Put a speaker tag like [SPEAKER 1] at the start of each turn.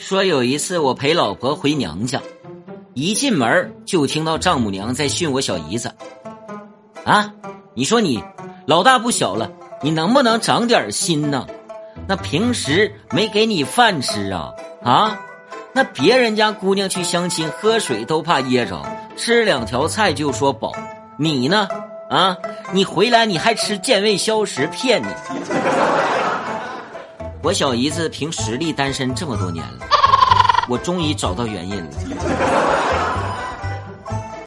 [SPEAKER 1] 说有一次我陪老婆回娘家，一进门就听到丈母娘在训我小姨子。啊，你说你老大不小了，你能不能长点心呢？那平时没给你饭吃啊？啊，那别人家姑娘去相亲喝水都怕噎着，吃两条菜就说饱，你呢？啊，你回来你还吃健胃消食，骗你！我小姨子凭实力单身这么多年了，我终于找到原因了。